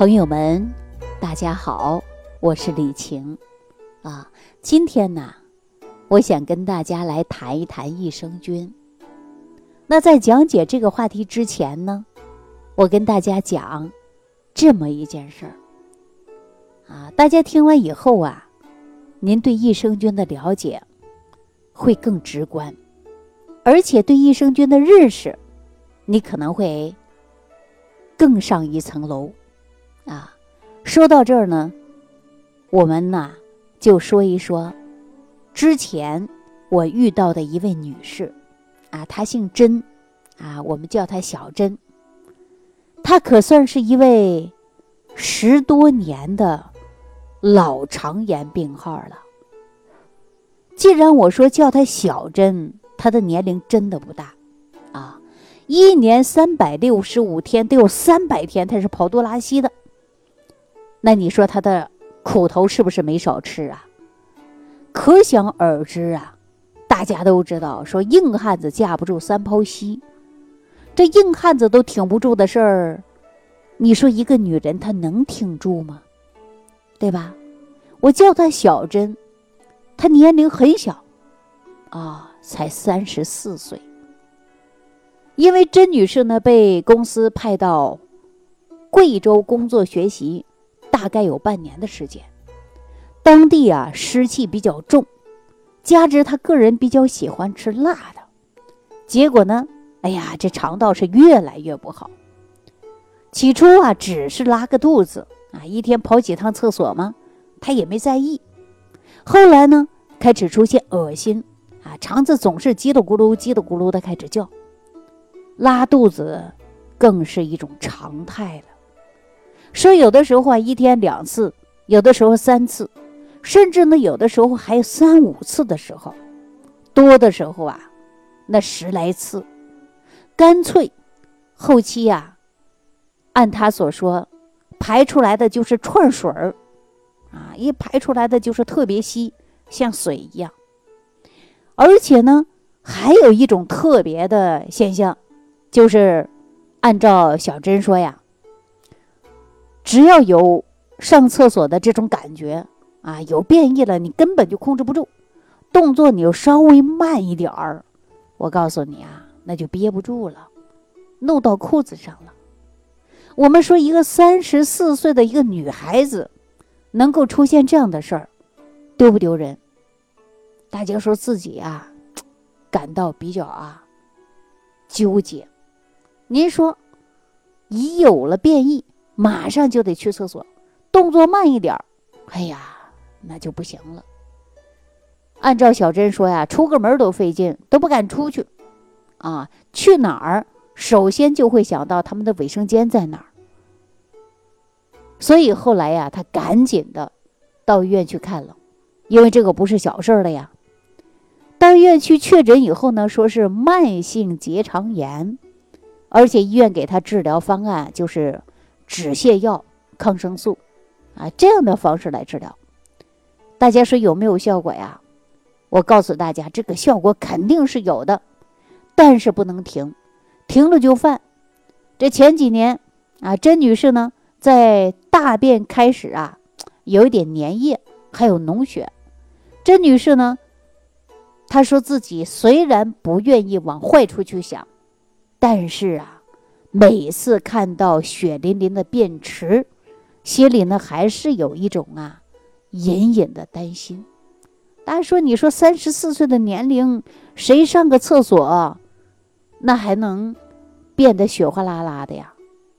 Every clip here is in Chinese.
朋友们，大家好，我是李晴，啊，今天呢，我想跟大家来谈一谈益生菌。那在讲解这个话题之前呢，我跟大家讲这么一件事儿，啊，大家听完以后啊，您对益生菌的了解会更直观，而且对益生菌的认识，你可能会更上一层楼。啊，说到这儿呢，我们呢就说一说之前我遇到的一位女士，啊，她姓甄，啊，我们叫她小甄。她可算是一位十多年的老肠炎病号了。既然我说叫她小甄，她的年龄真的不大，啊，一年三百六十五天得有三百天她是跑肚拉稀的。那你说他的苦头是不是没少吃啊？可想而知啊！大家都知道，说硬汉子架不住三泡稀，这硬汉子都挺不住的事儿，你说一个女人她能挺住吗？对吧？我叫她小珍，她年龄很小，啊，才三十四岁。因为甄女士呢被公司派到贵州工作学习。大概有半年的时间，当地啊湿气比较重，加之他个人比较喜欢吃辣的，结果呢，哎呀，这肠道是越来越不好。起初啊，只是拉个肚子啊，一天跑几趟厕所嘛，他也没在意。后来呢，开始出现恶心啊，肠子总是叽里咕噜、叽里咕噜的开始叫，拉肚子更是一种常态了。说有的时候啊，一天两次，有的时候三次，甚至呢，有的时候还有三五次的时候，多的时候啊，那十来次，干脆后期呀，按他所说，排出来的就是串水儿，啊，一排出来的就是特别稀，像水一样。而且呢，还有一种特别的现象，就是按照小珍说呀。只要有上厕所的这种感觉啊，有便意了，你根本就控制不住，动作你又稍微慢一点儿，我告诉你啊，那就憋不住了，弄到裤子上了。我们说一个三十四岁的一个女孩子，能够出现这样的事儿，丢不丢人？大家说自己啊，感到比较啊纠结。您说，已有了变异。马上就得去厕所，动作慢一点儿，哎呀，那就不行了。按照小珍说呀，出个门都费劲，都不敢出去，啊，去哪儿首先就会想到他们的卫生间在哪儿。所以后来呀，他赶紧的到医院去看了，因为这个不是小事儿了呀。到医院去确诊以后呢，说是慢性结肠炎，而且医院给他治疗方案就是。止泻药、抗生素，啊，这样的方式来治疗，大家说有没有效果呀？我告诉大家，这个效果肯定是有的，但是不能停，停了就犯。这前几年啊，甄女士呢，在大便开始啊，有一点粘液，还有脓血。甄女士呢，她说自己虽然不愿意往坏处去想，但是啊。每次看到血淋淋的便池，心里呢还是有一种啊隐隐的担心。大家说，你说三十四岁的年龄，谁上个厕所，那还能变得血哗啦啦的呀？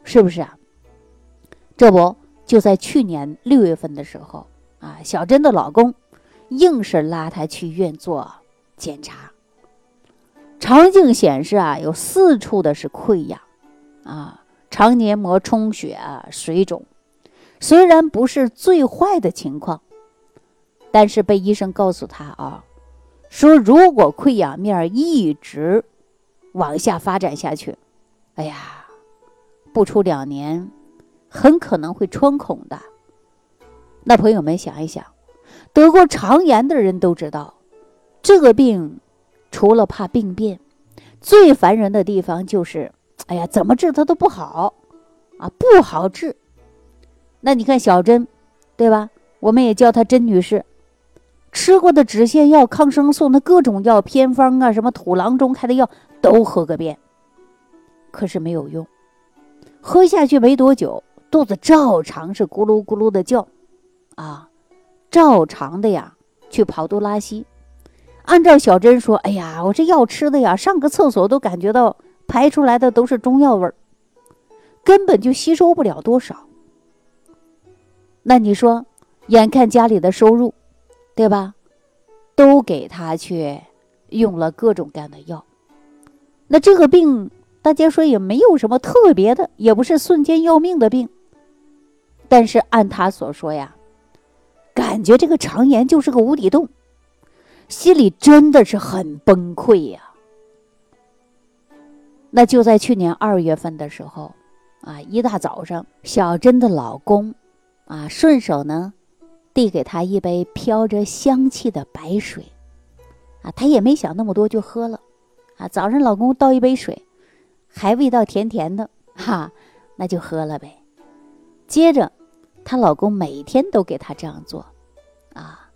是不是啊？这不就在去年六月份的时候啊，小珍的老公硬是拉她去医院做检查，肠镜显示啊有四处的是溃疡。啊，肠黏膜充血啊，水肿，虽然不是最坏的情况，但是被医生告诉他啊，说如果溃疡面一直往下发展下去，哎呀，不出两年，很可能会穿孔的。那朋友们想一想，得过肠炎的人都知道，这个病除了怕病变，最烦人的地方就是。哎呀，怎么治它都不好，啊，不好治。那你看小珍，对吧？我们也叫她甄女士，吃过的止泻药、抗生素，那各种药、偏方啊，什么土郎中开的药都喝个遍，可是没有用。喝下去没多久，肚子照常是咕噜咕噜的叫，啊，照常的呀去跑肚拉稀。按照小珍说：“哎呀，我这药吃的呀，上个厕所都感觉到排出来的都是中药味儿，根本就吸收不了多少。”那你说，眼看家里的收入，对吧，都给他去用了各种各样的药，那这个病大家说也没有什么特别的，也不是瞬间要命的病。但是按他所说呀，感觉这个肠炎就是个无底洞。心里真的是很崩溃呀。那就在去年二月份的时候，啊，一大早上，小珍的老公，啊，顺手呢，递给她一杯飘着香气的白水，啊，她也没想那么多就喝了，啊，早上老公倒一杯水，还味道甜甜的，哈，那就喝了呗。接着，她老公每天都给她这样做，啊，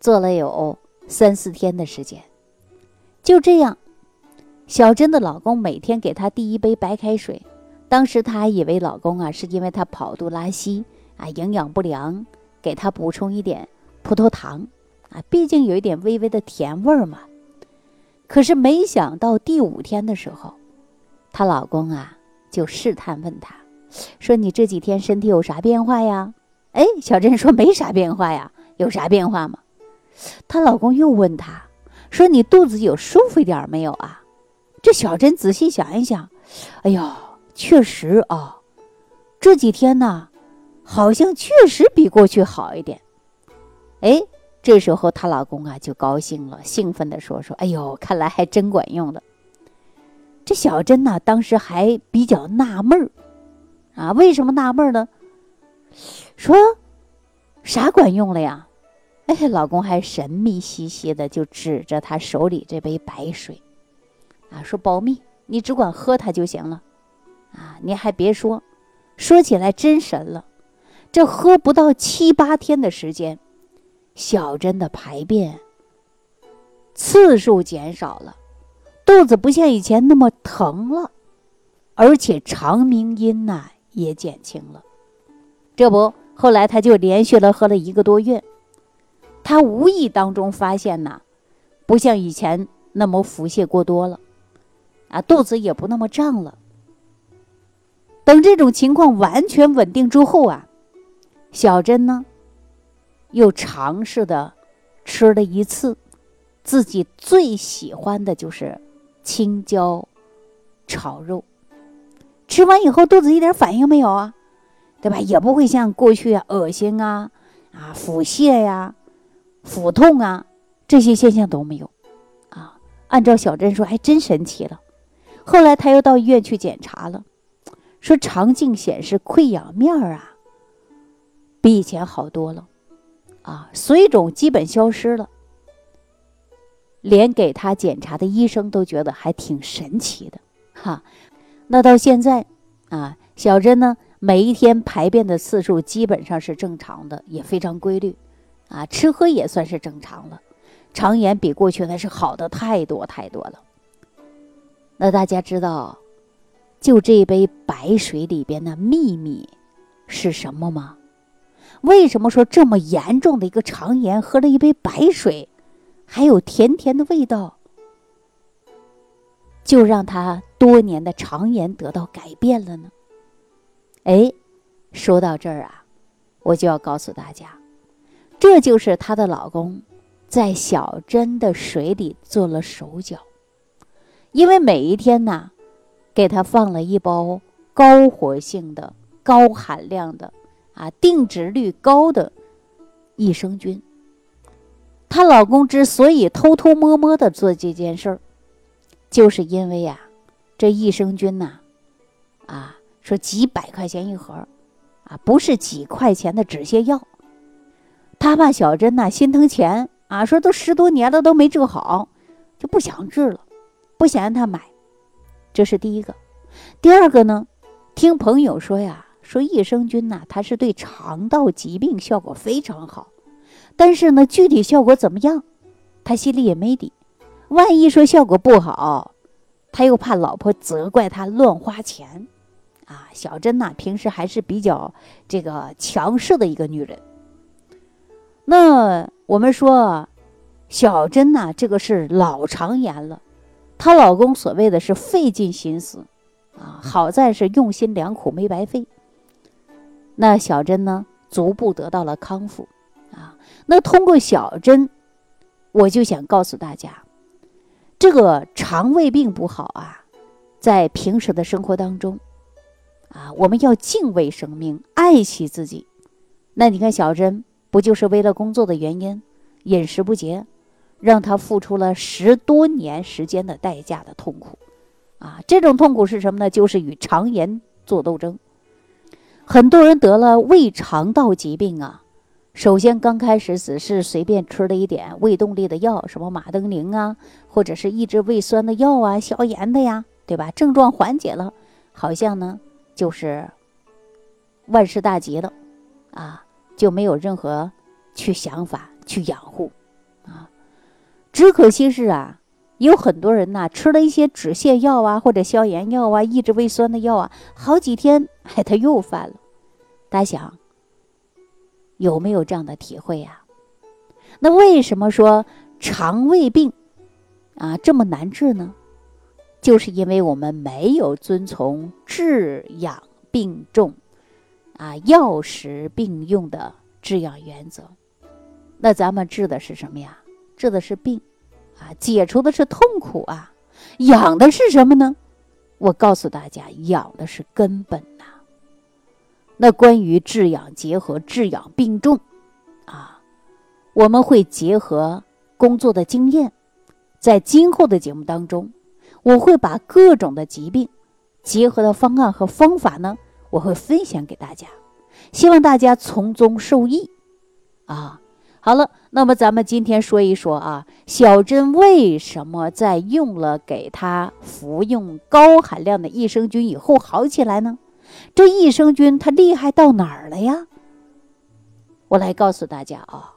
做了有。三四天的时间，就这样，小珍的老公每天给她递一杯白开水。当时她还以为老公啊是因为她跑肚拉稀啊，营养不良，给她补充一点葡萄糖啊，毕竟有一点微微的甜味儿嘛。可是没想到第五天的时候，她老公啊就试探问她，说：“你这几天身体有啥变化呀？”哎，小珍说：“没啥变化呀，有啥变化吗？”她老公又问她，说：“你肚子有舒服一点没有啊？”这小珍仔细想一想，哎呦，确实啊，这几天呢，好像确实比过去好一点。哎，这时候她老公啊就高兴了，兴奋地说：“说，哎呦，看来还真管用了。”这小珍呢，当时还比较纳闷儿，啊，为什么纳闷呢？说啥管用了呀？哎，老公还神秘兮兮的就指着他手里这杯白水，啊，说保密，你只管喝它就行了，啊，你还别说，说起来真神了，这喝不到七八天的时间，小珍的排便次数减少了，肚子不像以前那么疼了，而且肠鸣音呐也减轻了，这不，后来他就连续了喝了一个多月。他无意当中发现呐，不像以前那么腹泻过多了，啊，肚子也不那么胀了。等这种情况完全稳定之后啊，小珍呢，又尝试的吃了一次自己最喜欢的就是青椒炒肉。吃完以后肚子一点反应没有啊，对吧？也不会像过去啊恶心啊啊腹泻呀。腹痛啊，这些现象都没有，啊，按照小珍说，还真神奇了。后来他又到医院去检查了，说肠镜显示溃疡面儿啊，比以前好多了，啊，水肿基本消失了。连给他检查的医生都觉得还挺神奇的，哈。那到现在啊，小珍呢，每一天排便的次数基本上是正常的，也非常规律。啊，吃喝也算是正常了，肠炎比过去那是好的太多太多了。那大家知道，就这杯白水里边的秘密是什么吗？为什么说这么严重的一个肠炎，喝了一杯白水，还有甜甜的味道，就让他多年的肠炎得到改变了呢？哎，说到这儿啊，我就要告诉大家。这就是她的老公，在小珍的水里做了手脚，因为每一天呢，给她放了一包高活性的、高含量的、啊定植率高的益生菌。她老公之所以偷偷摸摸的做这件事儿，就是因为呀，这益生菌呐，啊说几百块钱一盒，啊不是几块钱的止泻药。他怕小珍呐心疼钱啊，说都十多年了都没治好，就不想治了，不想让他买。这是第一个。第二个呢，听朋友说呀，说益生菌呐，它是对肠道疾病效果非常好，但是呢，具体效果怎么样，他心里也没底。万一说效果不好，他又怕老婆责怪他乱花钱。啊，小珍呐，平时还是比较这个强势的一个女人。那我们说，小珍呐，这个是老肠炎了，她老公所谓的是费尽心思，啊，好在是用心良苦没白费。那小珍呢，逐步得到了康复，啊，那通过小珍，我就想告诉大家，这个肠胃病不好啊，在平时的生活当中。啊，我们要敬畏生命，爱惜自己。那你看，小珍不就是为了工作的原因，饮食不节，让他付出了十多年时间的代价的痛苦。啊，这种痛苦是什么呢？就是与肠炎做斗争。很多人得了胃肠道疾病啊，首先刚开始只是随便吃了一点胃动力的药，什么马登宁啊，或者是抑制胃酸的药啊，消炎的呀，对吧？症状缓解了，好像呢。就是万事大吉了，啊，就没有任何去想法去养护，只可惜是啊，有很多人呐，吃了一些止泻药啊，或者消炎药啊，抑制胃酸的药啊，好几天，哎，他又犯了。大家想，有没有这样的体会呀？那为什么说肠胃病啊这么难治呢？就是因为我们没有遵从治养并重，啊，药食并用的治养原则。那咱们治的是什么呀？治的是病，啊，解除的是痛苦啊，养的是什么呢？我告诉大家，养的是根本呐。那关于治养结合治养并重，啊，我们会结合工作的经验，在今后的节目当中。我会把各种的疾病结合的方案和方法呢，我会分享给大家，希望大家从中受益。啊，好了，那么咱们今天说一说啊，小珍为什么在用了给他服用高含量的益生菌以后好起来呢？这益生菌它厉害到哪儿了呀？我来告诉大家啊，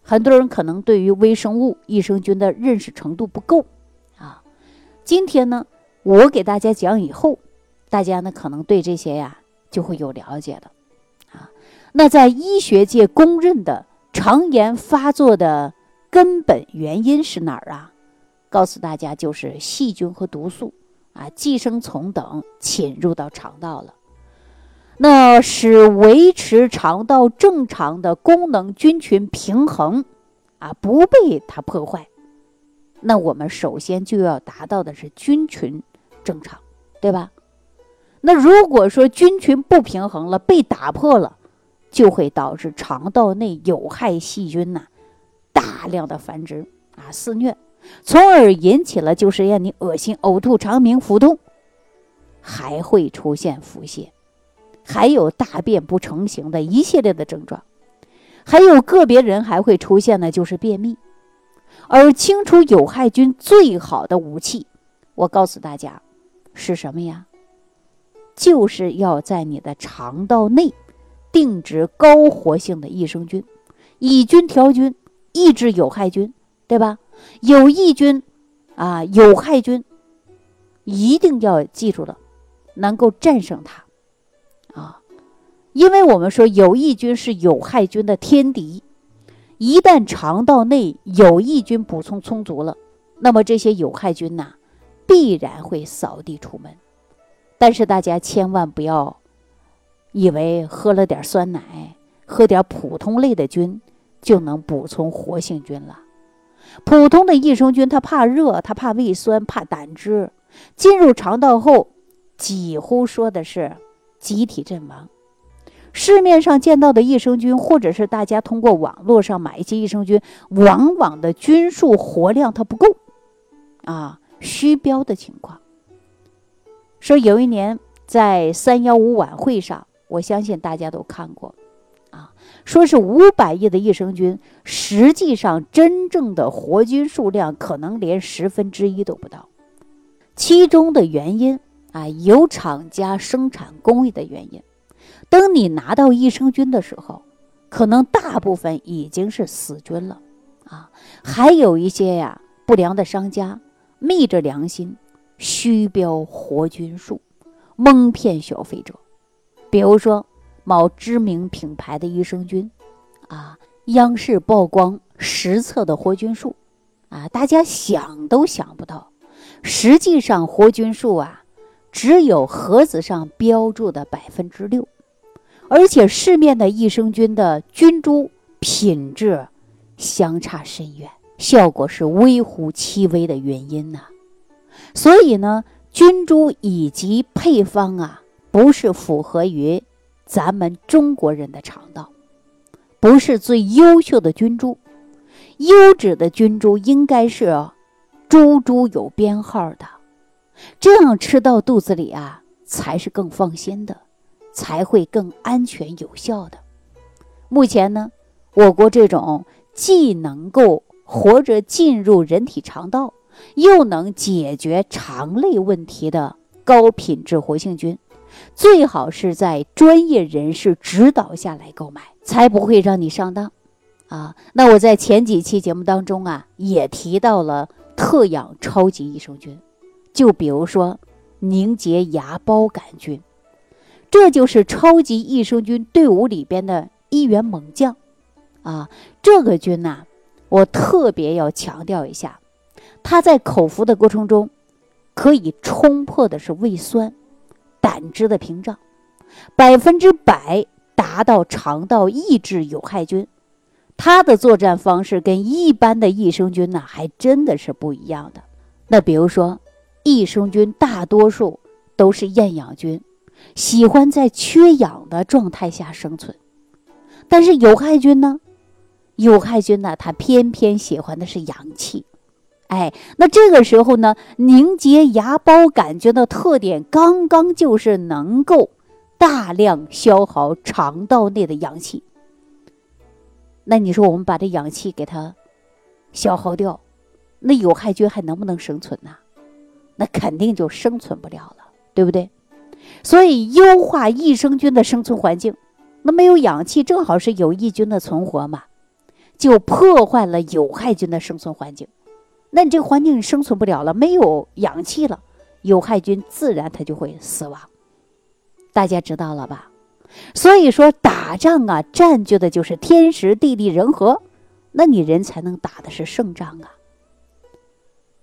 很多人可能对于微生物益生菌的认识程度不够啊。今天呢，我给大家讲以后，大家呢可能对这些呀就会有了解了，啊，那在医学界公认的肠炎发作的根本原因是哪儿啊？告诉大家就是细菌和毒素啊、寄生虫等侵入到肠道了，那使维持肠道正常的功能菌群平衡啊不被它破坏。那我们首先就要达到的是菌群正常，对吧？那如果说菌群不平衡了，被打破了，就会导致肠道内有害细菌呐大量的繁殖啊肆虐，从而引起了就是让你恶心、呕吐、肠鸣、腹痛，还会出现腹泻，还有大便不成形的一系列的症状，还有个别人还会出现的就是便秘。而清除有害菌最好的武器，我告诉大家，是什么呀？就是要在你的肠道内定植高活性的益生菌，以菌调菌，抑制有害菌，对吧？有益菌啊，有害菌，一定要记住了，能够战胜它啊！因为我们说有益菌是有害菌的天敌。一旦肠道内有益菌补充充足了，那么这些有害菌呐，必然会扫地出门。但是大家千万不要以为喝了点酸奶、喝点普通类的菌就能补充活性菌了。普通的益生菌它怕热，它怕胃酸，怕胆汁，进入肠道后，几乎说的是集体阵亡。市面上见到的益生菌，或者是大家通过网络上买一些益生菌，往往的菌数活量它不够，啊，虚标的情况。说有一年在三幺五晚会上，我相信大家都看过，啊，说是五百亿的益生菌，实际上真正的活菌数量可能连十分之一都不到。其中的原因啊，有厂家生产工艺的原因。等你拿到益生菌的时候，可能大部分已经是死菌了啊，还有一些呀不良的商家昧着良心虚标活菌数，蒙骗消费者。比如说某知名品牌的益生菌，啊，央视曝光实测的活菌数，啊，大家想都想不到，实际上活菌数啊，只有盒子上标注的百分之六。而且市面的益生菌的菌株品质相差甚远，效果是微乎其微的原因呢。所以呢，菌株以及配方啊，不是符合于咱们中国人的肠道，不是最优秀的菌株。优质的菌株应该是株株有编号的，这样吃到肚子里啊，才是更放心的。才会更安全有效的。目前呢，我国这种既能够活着进入人体肠道，又能解决肠类问题的高品质活性菌，最好是在专业人士指导下来购买，才不会让你上当。啊，那我在前几期节目当中啊，也提到了特养超级益生菌，就比如说凝结芽孢杆菌。这就是超级益生菌队伍里边的一员猛将，啊，这个菌呐，我特别要强调一下，它在口服的过程中，可以冲破的是胃酸、胆汁的屏障，百分之百达到肠道抑制有害菌。它的作战方式跟一般的益生菌呢，还真的是不一样的。那比如说，益生菌大多数都是厌氧菌。喜欢在缺氧的状态下生存，但是有害菌呢？有害菌呢？它偏偏喜欢的是氧气。哎，那这个时候呢，凝结芽孢杆菌的特点刚刚就是能够大量消耗肠道内的氧气。那你说我们把这氧气给它消耗掉，那有害菌还能不能生存呢？那肯定就生存不了了，对不对？所以，优化益生菌的生存环境，那没有氧气，正好是有益菌的存活嘛，就破坏了有害菌的生存环境。那你这个环境生存不了了，没有氧气了，有害菌自然它就会死亡。大家知道了吧？所以说，打仗啊，占据的就是天时地利人和，那你人才能打的是胜仗啊。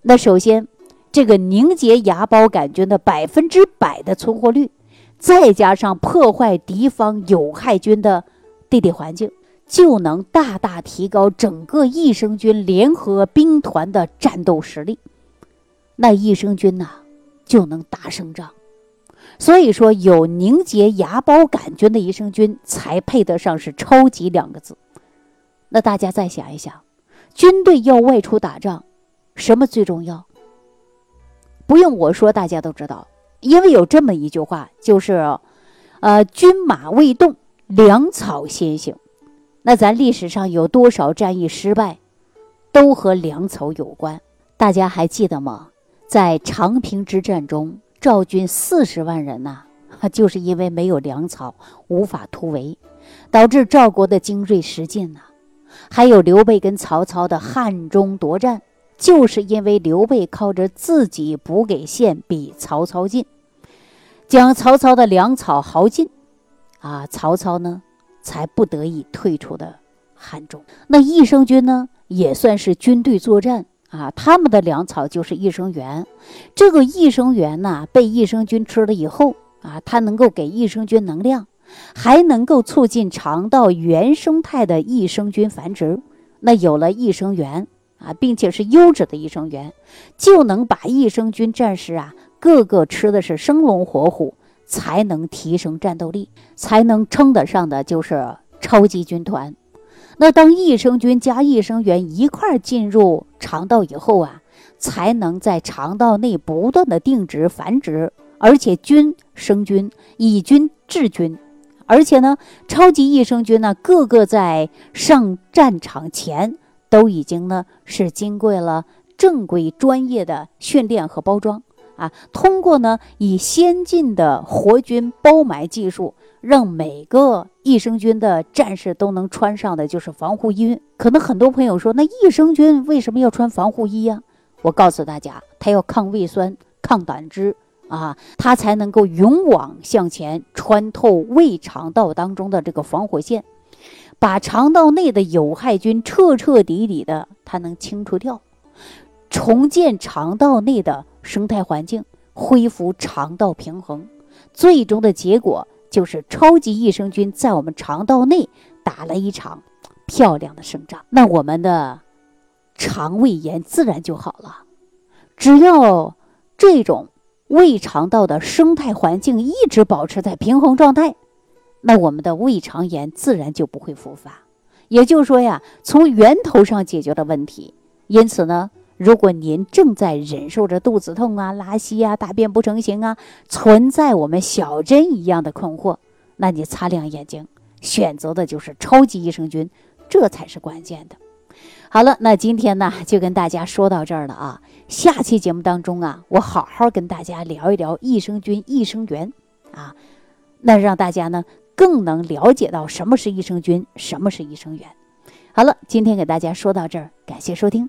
那首先。这个凝结芽孢杆菌的百分之百的存活率，再加上破坏敌方有害菌的地理环境，就能大大提高整个益生菌联合兵团的战斗实力。那益生菌呐，就能打胜仗。所以说，有凝结芽孢杆菌的益生菌才配得上是“超级”两个字。那大家再想一想，军队要外出打仗，什么最重要？不用我说，大家都知道，因为有这么一句话，就是，呃，军马未动，粮草先行。那咱历史上有多少战役失败，都和粮草有关。大家还记得吗？在长平之战中，赵军四十万人呐，就是因为没有粮草，无法突围，导致赵国的精锐失尽呐。还有刘备跟曹操的汉中夺战。就是因为刘备靠着自己补给线比曹操近，将曹操的粮草耗尽，啊，曹操呢才不得已退出的汉中。那益生菌呢也算是军队作战啊，他们的粮草就是益生元。这个益生元呢被益生菌吃了以后啊，它能够给益生菌能量，还能够促进肠道原生态的益生菌繁殖。那有了益生元。啊，并且是优质的益生元，就能把益生菌战士啊个个吃的是生龙活虎，才能提升战斗力，才能称得上的就是超级军团。那当益生菌加益生元一块进入肠道以后啊，才能在肠道内不断的定植繁殖，而且菌生菌，以菌治菌，而且呢，超级益生菌呢，个个在上战场前。都已经呢是经过了正规专业的训练和包装，啊，通过呢以先进的活菌包埋技术，让每个益生菌的战士都能穿上的就是防护衣。可能很多朋友说，那益生菌为什么要穿防护衣呀？我告诉大家，它要抗胃酸、抗胆汁啊，它才能够勇往向前，穿透胃肠道当中的这个防火线，把肠道内的有害菌彻彻底底的它能清除掉，重建肠道内的生态环境，恢复肠道平衡。最终的结果就是超级益生菌在我们肠道内打了一场漂亮的胜仗。那我们的。肠胃炎自然就好了，只要这种胃肠道的生态环境一直保持在平衡状态，那我们的胃肠炎自然就不会复发。也就是说呀，从源头上解决了问题。因此呢，如果您正在忍受着肚子痛啊、拉稀啊、大便不成形啊，存在我们小针一样的困惑，那你擦亮眼睛，选择的就是超级益生菌，这才是关键的。好了，那今天呢就跟大家说到这儿了啊。下期节目当中啊，我好好跟大家聊一聊益生菌、益生元啊，那让大家呢更能了解到什么是益生菌，什么是益生元。好了，今天给大家说到这儿，感谢收听，